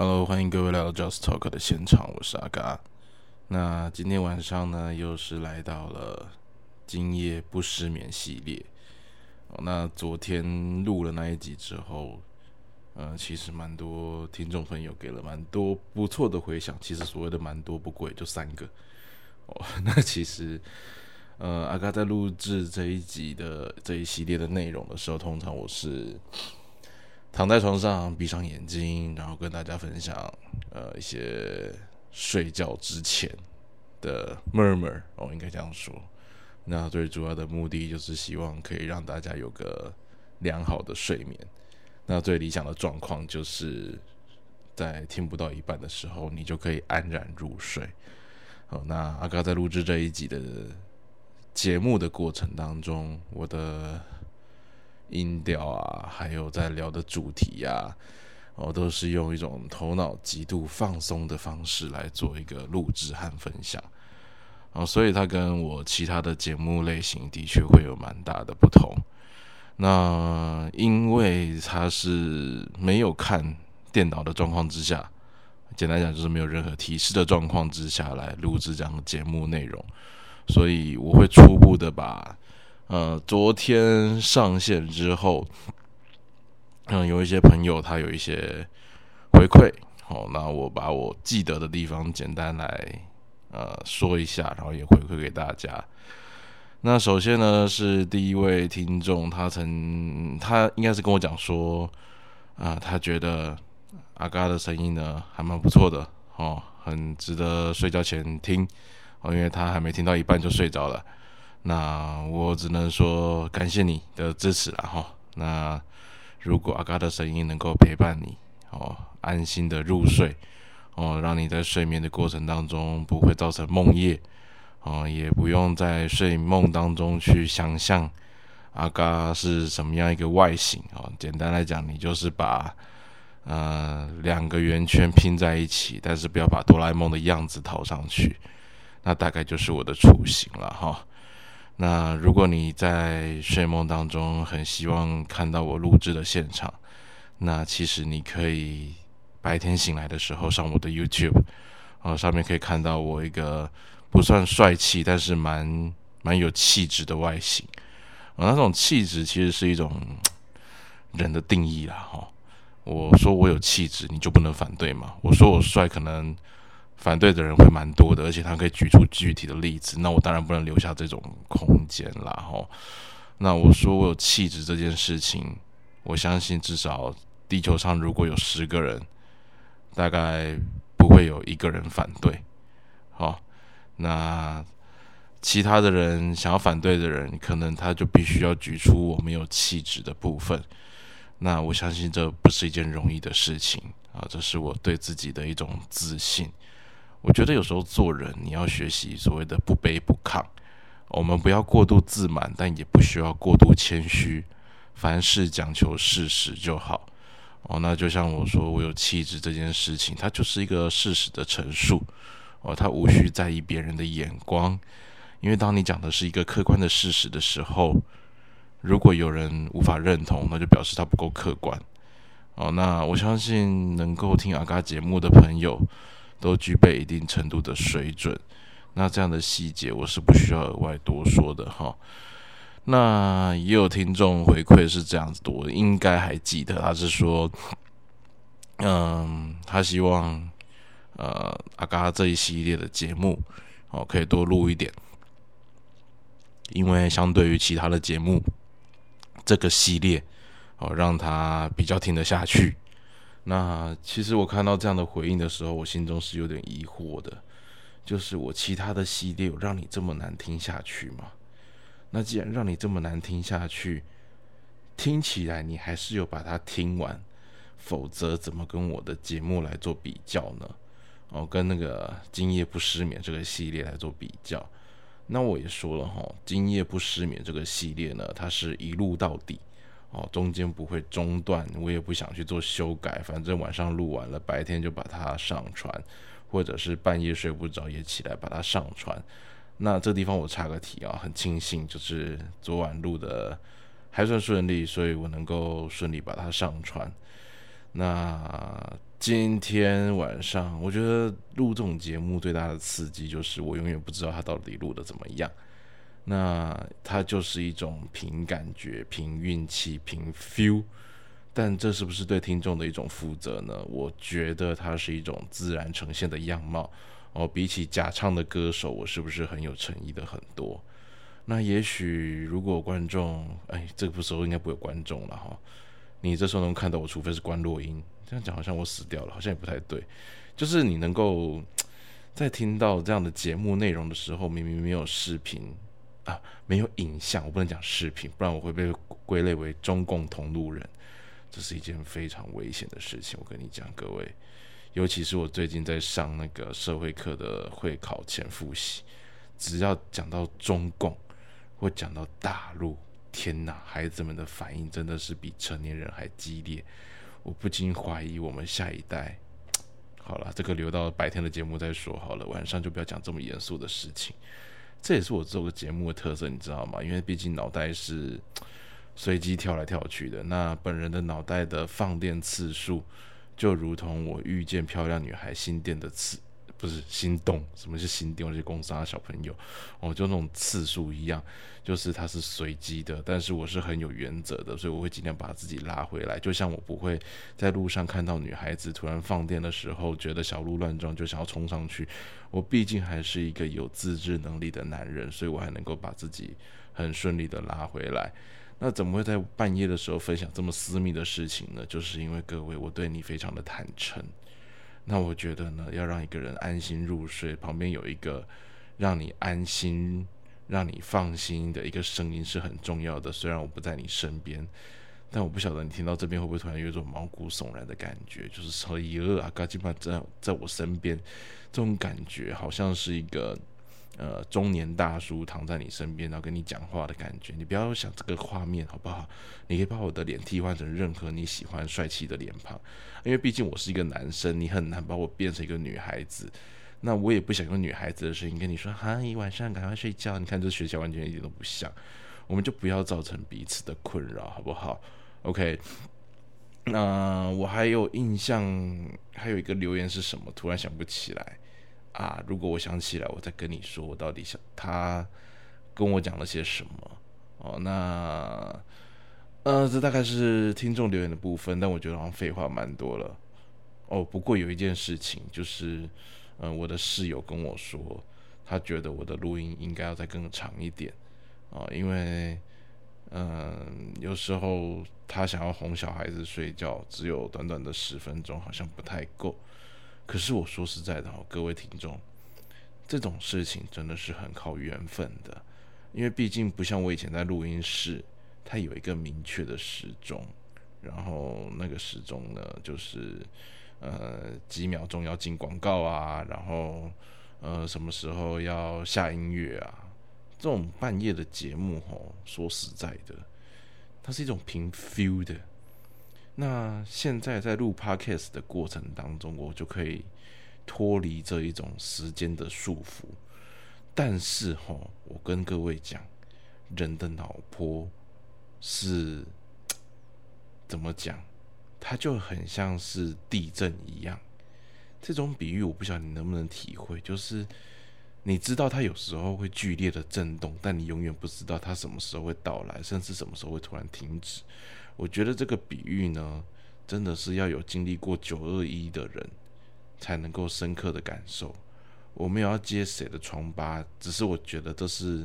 Hello，欢迎各位来到 Just Talk 的现场，我是阿嘎。那今天晚上呢，又是来到了今夜不失眠系列。那昨天录了那一集之后，呃，其实蛮多听众朋友给了蛮多不错的回响。其实所谓的蛮多不贵，就三个。哦，那其实，呃，阿嘎在录制这一集的这一系列的内容的时候，通常我是。躺在床上，闭上眼睛，然后跟大家分享，呃，一些睡觉之前的 murmur，哦，应该这样说。那最主要的目的就是希望可以让大家有个良好的睡眠。那最理想的状况就是在听不到一半的时候，你就可以安然入睡。好，那阿刚在录制这一集的节目的过程当中，我的。音调啊，还有在聊的主题呀，哦，都是用一种头脑极度放松的方式来做一个录制和分享，哦，所以它跟我其他的节目类型的确会有蛮大的不同。那因为它是没有看电脑的状况之下，简单讲就是没有任何提示的状况之下来录制这样的节目内容，所以我会初步的把。呃，昨天上线之后，嗯，有一些朋友他有一些回馈，好，那我把我记得的地方简单来呃说一下，然后也回馈给大家。那首先呢，是第一位听众，他曾他应该是跟我讲说，啊，他觉得阿嘎的声音呢还蛮不错的，哦，很值得睡觉前听，哦，因为他还没听到一半就睡着了。那我只能说感谢你的支持了哈。那如果阿嘎的声音能够陪伴你哦，安心的入睡哦，让你在睡眠的过程当中不会造成梦夜哦，也不用在睡梦当中去想象阿嘎是什么样一个外形哦。简单来讲，你就是把呃两个圆圈拼在一起，但是不要把哆啦 A 梦的样子套上去，那大概就是我的雏形了哈。那如果你在睡梦当中很希望看到我录制的现场，那其实你可以白天醒来的时候上我的 YouTube，啊，上面可以看到我一个不算帅气，但是蛮蛮有气质的外形。啊，那种气质其实是一种人的定义啦，哈。我说我有气质，你就不能反对嘛？我说我帅，可能。反对的人会蛮多的，而且他可以举出具体的例子，那我当然不能留下这种空间啦。吼，那我说我有气质这件事情，我相信至少地球上如果有十个人，大概不会有一个人反对。好，那其他的人想要反对的人，可能他就必须要举出我没有气质的部分。那我相信这不是一件容易的事情啊，这是我对自己的一种自信。我觉得有时候做人，你要学习所谓的不卑不亢。我们不要过度自满，但也不需要过度谦虚。凡事讲求事实就好。哦，那就像我说，我有气质这件事情，它就是一个事实的陈述。哦，它无需在意别人的眼光，因为当你讲的是一个客观的事实的时候，如果有人无法认同，那就表示他不够客观。哦，那我相信能够听阿嘎节目的朋友。都具备一定程度的水准，那这样的细节我是不需要额外多说的哈。那也有听众回馈是这样子我，应该还记得，他是说，嗯，他希望呃阿嘎这一系列的节目哦可以多录一点，因为相对于其他的节目，这个系列哦让他比较听得下去。那其实我看到这样的回应的时候，我心中是有点疑惑的，就是我其他的系列有让你这么难听下去吗？那既然让你这么难听下去，听起来你还是有把它听完，否则怎么跟我的节目来做比较呢？哦，跟那个今夜不失眠这个系列来做比较，那我也说了哈，今夜不失眠这个系列呢，它是一路到底。哦，中间不会中断，我也不想去做修改，反正晚上录完了，白天就把它上传，或者是半夜睡不着也起来把它上传。那这地方我插个题啊，很庆幸就是昨晚录的还算顺利，所以我能够顺利把它上传。那今天晚上，我觉得录这种节目最大的刺激就是我永远不知道它到底录的怎么样。那它就是一种凭感觉、凭运气、凭 feel，但这是不是对听众的一种负责呢？我觉得它是一种自然呈现的样貌。哦，比起假唱的歌手，我是不是很有诚意的很多？那也许如果观众，哎，这个时候应该不会有观众了哈。你这时候能看到我，除非是关落音。这样讲好像我死掉了，好像也不太对。就是你能够在听到这样的节目内容的时候，明明没有视频啊，没有影像，我不能讲视频，不然我会被归类为中共同路人。这是一件非常危险的事情，我跟你讲，各位。尤其是我最近在上那个社会课的会考前复习，只要讲到中共或讲到大陆，天哪，孩子们的反应真的是比成年人还激烈。我不禁怀疑，我们下一代，好了，这个留到白天的节目再说好了，晚上就不要讲这么严肃的事情。这也是我做个节目的特色，你知道吗？因为毕竟脑袋是随机跳来跳去的，那本人的脑袋的放电次数，就如同我遇见漂亮女孩心电的次。不是心动，什么是心动？那些公杀小朋友，哦，就那种次数一样，就是它是随机的，但是我是很有原则的，所以我会尽量把自己拉回来。就像我不会在路上看到女孩子突然放电的时候，觉得小鹿乱撞就想要冲上去。我毕竟还是一个有自制能力的男人，所以我还能够把自己很顺利的拉回来。那怎么会在半夜的时候分享这么私密的事情呢？就是因为各位，我对你非常的坦诚。那我觉得呢，要让一个人安心入睡，旁边有一个让你安心、让你放心的一个声音是很重要的。虽然我不在你身边，但我不晓得你听到这边会不会突然有一种毛骨悚然的感觉，就是说，耶啊嘎基巴在在我身边，这种感觉好像是一个。呃，中年大叔躺在你身边，然后跟你讲话的感觉，你不要想这个画面好不好？你可以把我的脸替换成任何你喜欢帅气的脸庞，因为毕竟我是一个男生，你很难把我变成一个女孩子。那我也不想用女孩子的声音跟你说，哈，你晚上赶快睡觉。你看这学校完全一点都不像，我们就不要造成彼此的困扰，好不好？OK。那我还有印象，还有一个留言是什么？突然想不起来。啊！如果我想起来，我再跟你说，我到底想他跟我讲了些什么哦。那呃，这大概是听众留言的部分，但我觉得好像废话蛮多了哦。不过有一件事情就是，嗯，我的室友跟我说，他觉得我的录音应该要再更长一点啊，因为嗯，有时候他想要哄小孩子睡觉，只有短短的十分钟，好像不太够。可是我说实在的哈，各位听众，这种事情真的是很靠缘分的，因为毕竟不像我以前在录音室，它有一个明确的时钟，然后那个时钟呢，就是呃几秒钟要进广告啊，然后呃什么时候要下音乐啊，这种半夜的节目哈，说实在的，它是一种凭 feel 的。那现在在录 podcast 的过程当中，我就可以脱离这一种时间的束缚。但是哈，我跟各位讲，人的脑波是怎么讲？它就很像是地震一样。这种比喻我不晓得你能不能体会，就是你知道它有时候会剧烈的震动，但你永远不知道它什么时候会到来，甚至什么时候会突然停止。我觉得这个比喻呢，真的是要有经历过九二一的人才能够深刻的感受。我没有要揭谁的疮疤，只是我觉得这是，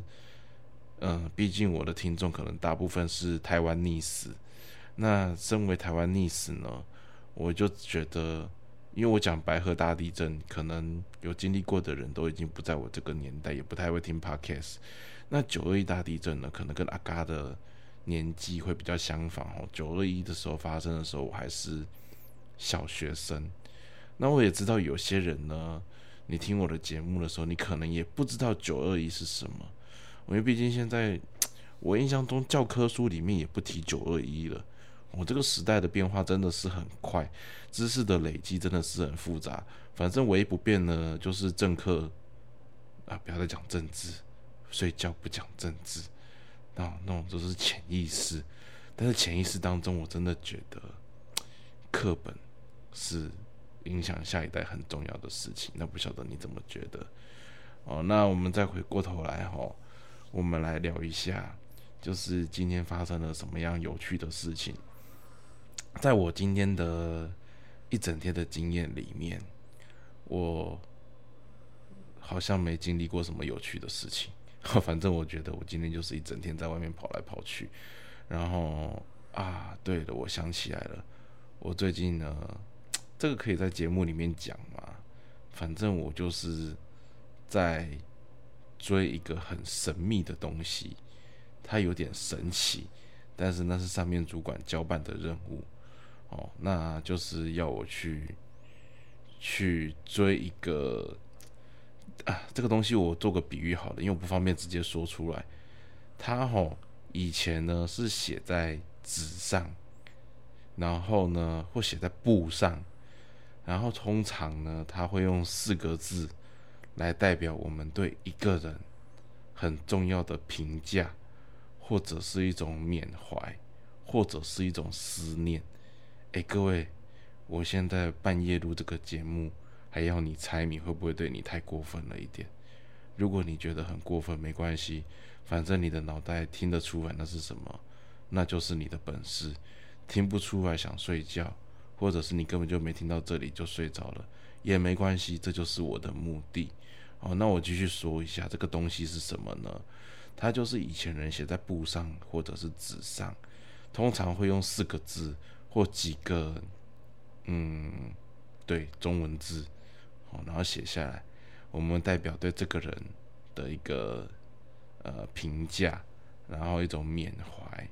嗯，毕竟我的听众可能大部分是台湾溺死。那身为台湾溺死呢，我就觉得，因为我讲白河大地震，可能有经历过的人都已经不在我这个年代，也不太会听 podcast。那九二一大地震呢，可能跟阿嘎的。年纪会比较相仿哦。九二一的时候发生的时候，我还是小学生。那我也知道有些人呢，你听我的节目的时候，你可能也不知道九二一是什么。因为毕竟现在我印象中教科书里面也不提九二一了。我这个时代的变化真的是很快，知识的累积真的是很复杂。反正唯一不变呢，就是政客啊，不要再讲政治，睡觉不讲政治。那那种都是潜意识，但是潜意识当中，我真的觉得 课本是影响下一代很重要的事情。那不晓得你怎么觉得？哦，那我们再回过头来哈，我们来聊一下，就是今天发生了什么样有趣的事情。在我今天的一整天的经验里面，我好像没经历过什么有趣的事情。反正我觉得我今天就是一整天在外面跑来跑去。然后啊，对了，我想起来了，我最近呢，这个可以在节目里面讲嘛。反正我就是在追一个很神秘的东西，它有点神奇，但是那是上面主管交办的任务。哦，那就是要我去去追一个啊，这个东西我做个比喻好了，因为我不方便直接说出来。它吼以前呢是写在纸上，然后呢或写在布上，然后通常呢它会用四个字来代表我们对一个人很重要的评价，或者是一种缅怀，或者是一种思念。哎，各位，我现在半夜录这个节目，还要你猜谜，会不会对你太过分了一点？如果你觉得很过分，没关系，反正你的脑袋听得出来那是什么，那就是你的本事。听不出来想睡觉，或者是你根本就没听到这里就睡着了，也没关系，这就是我的目的。哦，那我继续说一下这个东西是什么呢？它就是以前人写在布上或者是纸上，通常会用四个字。或几个，嗯，对，中文字，哦，然后写下来，我们代表对这个人的一个呃评价，然后一种缅怀，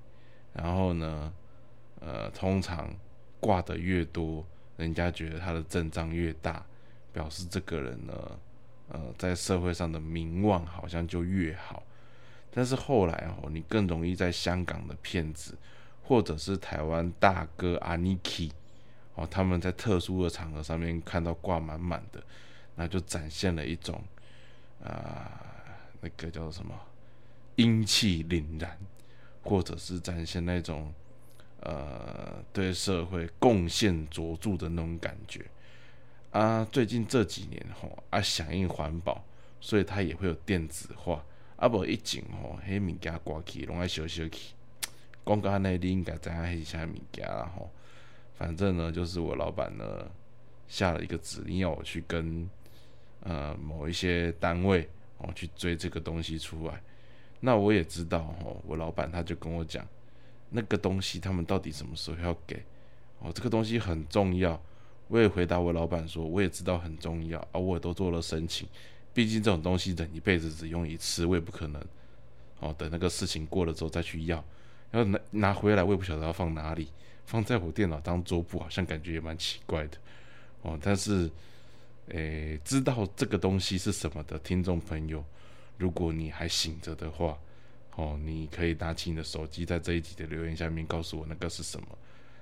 然后呢，呃，通常挂的越多，人家觉得他的阵仗越大，表示这个人呢，呃，在社会上的名望好像就越好。但是后来哦，你更容易在香港的骗子。或者是台湾大哥阿尼基哦，他们在特殊的场合上面看到挂满满的，那就展现了一种啊，那个叫做什么英气凛然，或者是展现那种呃对社会贡献卓著的那种感觉啊。最近这几年吼啊响应环保，所以它也会有电子化啊，不一整吼迄物件挂起拢爱烧烧起。光哥那你应该知影是啥物件啦吼，反正呢，就是我老板呢下了一个指令，要我去跟呃某一些单位哦去追这个东西出来。那我也知道哦，我老板他就跟我讲，那个东西他们到底什么时候要给？哦，这个东西很重要。我也回答我老板说，我也知道很重要啊，我也都做了申请。毕竟这种东西等一辈子只用一次，我也不可能哦等那个事情过了之后再去要。要拿拿回来，我也不晓得要放哪里，放在我电脑当桌布，好像感觉也蛮奇怪的哦。但是，诶，知道这个东西是什么的听众朋友，如果你还醒着的话，哦，你可以拿起你的手机，在这一集的留言下面告诉我那个是什么。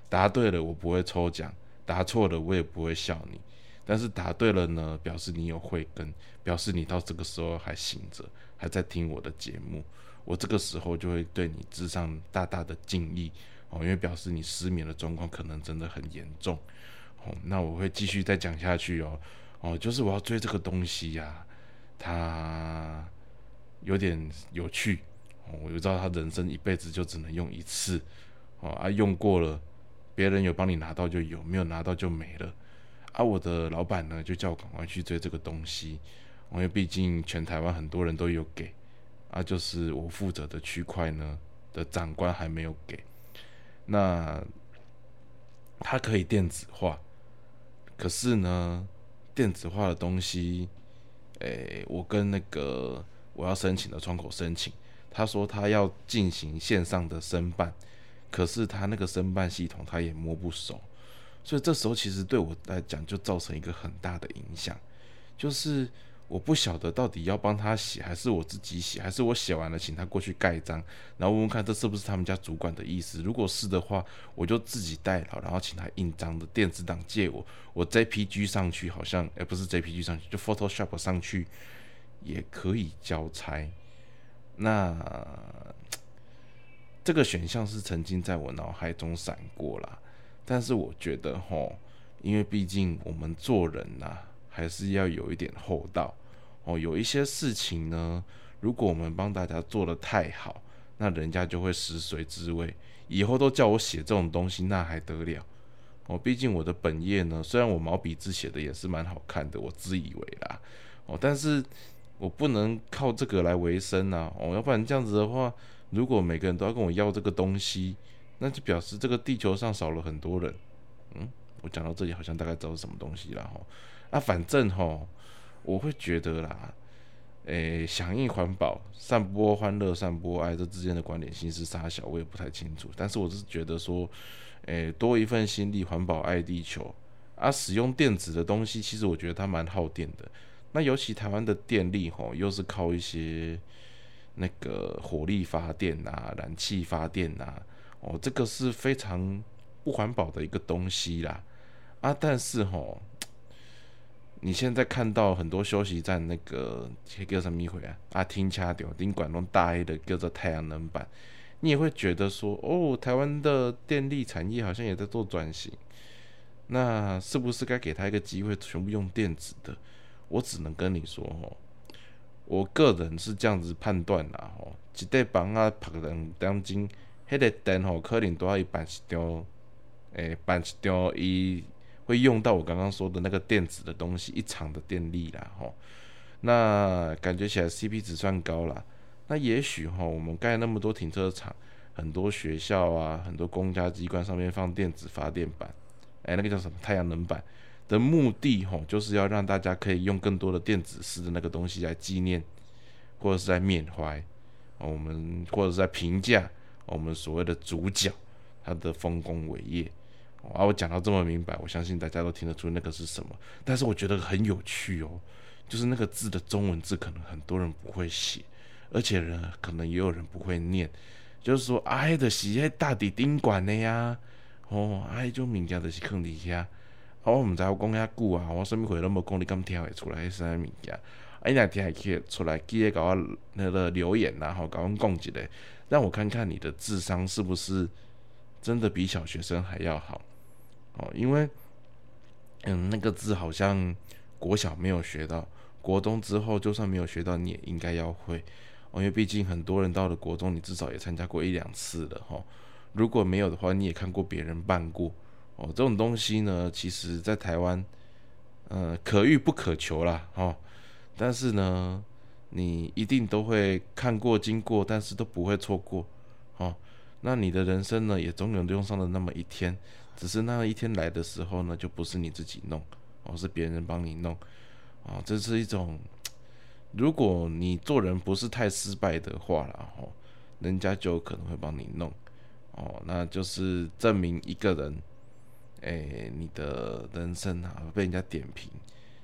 答对了，我不会抽奖；答错了，我也不会笑你。但是答对了呢，表示你有慧根，表示你到这个时候还醒着，还在听我的节目。我这个时候就会对你致上大大的敬意哦，因为表示你失眠的状况可能真的很严重哦。那我会继续再讲下去哦哦，就是我要追这个东西呀，它有点有趣哦。我就知道他人生一辈子就只能用一次哦，啊，用过了，别人有帮你拿到就有，没有拿到就没了。啊，我的老板呢就叫我赶快去追这个东西，因为毕竟全台湾很多人都有给。啊，就是我负责的区块呢的长官还没有给，那它可以电子化，可是呢，电子化的东西，诶，我跟那个我要申请的窗口申请，他说他要进行线上的申办，可是他那个申办系统他也摸不熟，所以这时候其实对我来讲就造成一个很大的影响，就是。我不晓得到底要帮他写，还是我自己写，还是我写完了请他过去盖章，然后问问看这是不是他们家主管的意思。如果是的话，我就自己带好，然后请他印章的电子档借我，我 JPG 上去好像，哎，不是 JPG 上去，就 Photoshop 上去也可以交差。那这个选项是曾经在我脑海中闪过啦，但是我觉得吼，因为毕竟我们做人呐，还是要有一点厚道哦。有一些事情呢，如果我们帮大家做的太好，那人家就会食髓知味，以后都叫我写这种东西，那还得了？哦，毕竟我的本业呢，虽然我毛笔字写的也是蛮好看的，我自以为啦，哦，但是我不能靠这个来维生呐，哦，要不然这样子的话，如果每个人都要跟我要这个东西，那就表示这个地球上少了很多人。嗯，我讲到这里好像大概知道是什么东西了哈。啊，反正哈，我会觉得啦。诶，响应环保、散播欢乐、散播爱，这之间的关联性是啥小，我也不太清楚。但是我是觉得说，诶，多一份心力，环保爱地球啊。使用电子的东西，其实我觉得它蛮耗电的。那尤其台湾的电力吼，又是靠一些那个火力发电呐、燃气发电呐，哦，这个是非常不环保的一个东西啦。啊，但是吼。你现在看到很多休息站那个叫什么回啊？啊，听掐掉，顶管弄大 A 的叫做太阳能板，你也会觉得说，哦，台湾的电力产业好像也在做转型，那是不是该给他一个机会，全部用电子的？我只能跟你说，哦，我个人是这样子判断啦，吼，一块房啊，拍两两斤，迄个电吼，可能都要一办一张，诶，办一张伊。会用到我刚刚说的那个电子的东西，一场的电力啦，吼，那感觉起来 CP 值算高了。那也许哈，我们盖那么多停车场，很多学校啊，很多公家机关上面放电子发电板，哎，那个叫什么太阳能板的目的，吼，就是要让大家可以用更多的电子式的那个东西来纪念，或者是在缅怀我们，或者是在评价我们所谓的主角他的丰功伟业。啊，我讲到这么明白，我相信大家都听得出那个是什么。但是我觉得很有趣哦，就是那个字的中文字可能很多人不会写，而且呢，可能也有人不会念。就是说，哎的是迄大地顶管的呀，哦，哎种物件就是坑底下。我唔知我讲遐久啊，我什么话都无讲，你敢听会出来是啥物件？哎，那听起出来，记得搞我那个留言然后给我讲一个，让我看看你的智商是不是真的比小学生还要好。哦，因为，嗯，那个字好像国小没有学到，国中之后就算没有学到，你也应该要会哦，因为毕竟很多人到了国中，你至少也参加过一两次了哈。如果没有的话，你也看过别人办过哦。这种东西呢，其实在台湾，呃，可遇不可求啦哈。但是呢，你一定都会看过、经过，但是都不会错过哦。那你的人生呢，也总有用上的那么一天。只是那一天来的时候呢，就不是你自己弄，而是别人帮你弄，啊，这是一种，如果你做人不是太失败的话然后人家就可能会帮你弄，哦，那就是证明一个人，哎，你的人生啊被人家点评。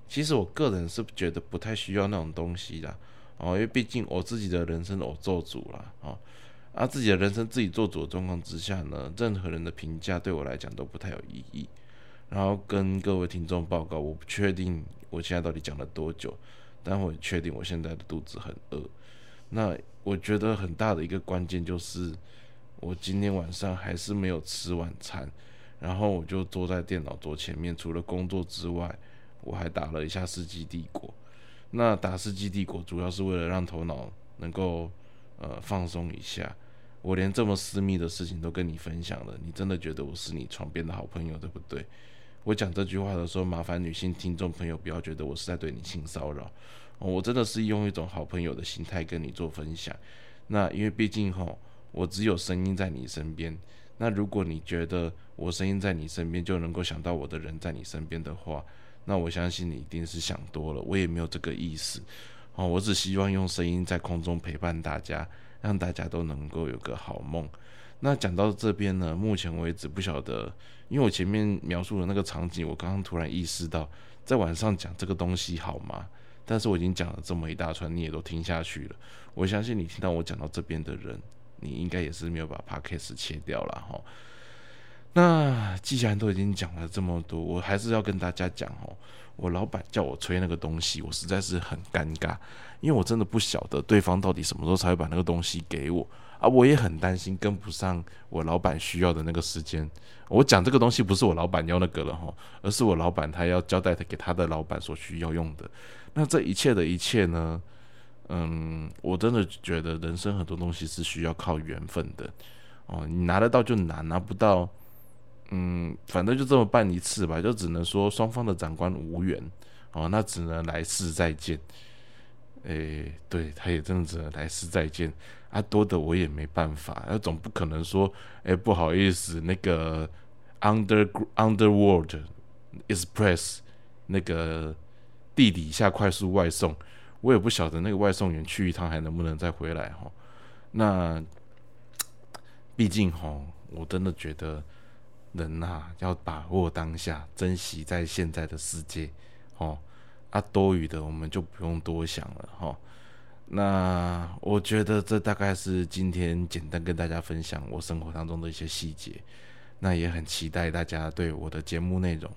其实我个人是觉得不太需要那种东西的，哦，因为毕竟我自己的人生我做主了，啊。啊，自己的人生自己做主的状况之下呢，任何人的评价对我来讲都不太有意义。然后跟各位听众报告，我不确定我现在到底讲了多久，但我确定我现在的肚子很饿。那我觉得很大的一个关键就是，我今天晚上还是没有吃晚餐，然后我就坐在电脑桌前面，除了工作之外，我还打了一下《世纪帝国》。那打《世纪帝国》主要是为了让头脑能够呃放松一下。我连这么私密的事情都跟你分享了，你真的觉得我是你床边的好朋友，对不对？我讲这句话的时候，麻烦女性听众朋友不要觉得我是在对你性骚扰，我真的是用一种好朋友的心态跟你做分享。那因为毕竟哈，我只有声音在你身边。那如果你觉得我声音在你身边就能够想到我的人在你身边的话，那我相信你一定是想多了。我也没有这个意思，哦，我只希望用声音在空中陪伴大家。让大家都能够有个好梦。那讲到这边呢，目前为止不晓得，因为我前面描述的那个场景，我刚刚突然意识到，在晚上讲这个东西好吗？但是我已经讲了这么一大串，你也都听下去了。我相信你听到我讲到这边的人，你应该也是没有把 podcast 切掉了哈。那既然都已经讲了这么多，我还是要跟大家讲哦，我老板叫我吹那个东西，我实在是很尴尬，因为我真的不晓得对方到底什么时候才会把那个东西给我啊，我也很担心跟不上我老板需要的那个时间。我讲这个东西不是我老板要那个了哈，而是我老板他要交代他给他的老板所需要用的。那这一切的一切呢？嗯，我真的觉得人生很多东西是需要靠缘分的哦。你拿得到就拿，拿不到，嗯，反正就这么办一次吧。就只能说双方的长官无缘哦，那只能来世再见。诶，对，他也真的只能来世再见啊。多的我也没办法，那总不可能说，诶，不好意思，那个 under underworld express 那个地底下快速外送。我也不晓得那个外送员去一趟还能不能再回来哈。那毕竟哈，我真的觉得人呐要把握当下，珍惜在现在的世界哦。啊，多余的我们就不用多想了哈。那我觉得这大概是今天简单跟大家分享我生活当中的一些细节。那也很期待大家对我的节目内容，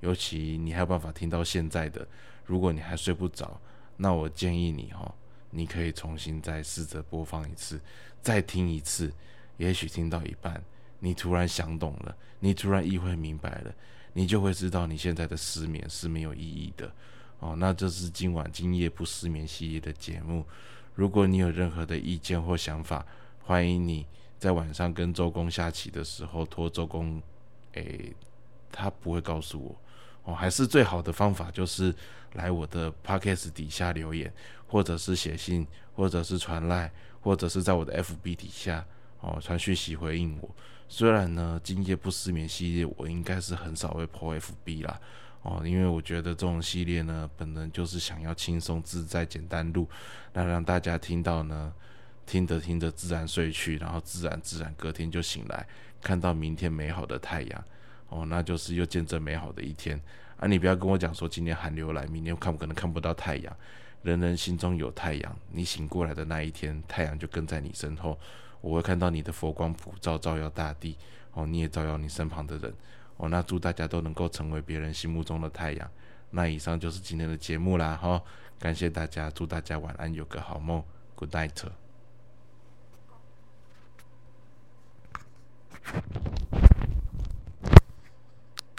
尤其你还有办法听到现在的，如果你还睡不着。那我建议你哈，你可以重新再试着播放一次，再听一次，也许听到一半，你突然想懂了，你突然意会明白了，你就会知道你现在的失眠是没有意义的哦。那这是今晚今夜不失眠系列的节目。如果你有任何的意见或想法，欢迎你在晚上跟周公下棋的时候托周公，诶，他不会告诉我。哦，还是最好的方法就是来我的 podcast 底下留言，或者是写信，或者是传赖，或者是在我的 FB 底下哦传讯息回应我。虽然呢，今夜不失眠系列我应该是很少会 po FB 啦，哦，因为我觉得这种系列呢，本人就是想要轻松自在、简单录，那让大家听到呢，听着听着自然睡去，然后自然自然隔天就醒来，看到明天美好的太阳。哦，那就是又见证美好的一天啊！你不要跟我讲说今天寒流来，明天看不可能看不到太阳。人人心中有太阳，你醒过来的那一天，太阳就跟在你身后。我会看到你的佛光普照照耀大地哦你也照耀你身旁的人哦那祝大家都能够成为别人心目中的太阳。那以上就是今天的节目啦哈感谢大家祝大家晚安有个好梦 good night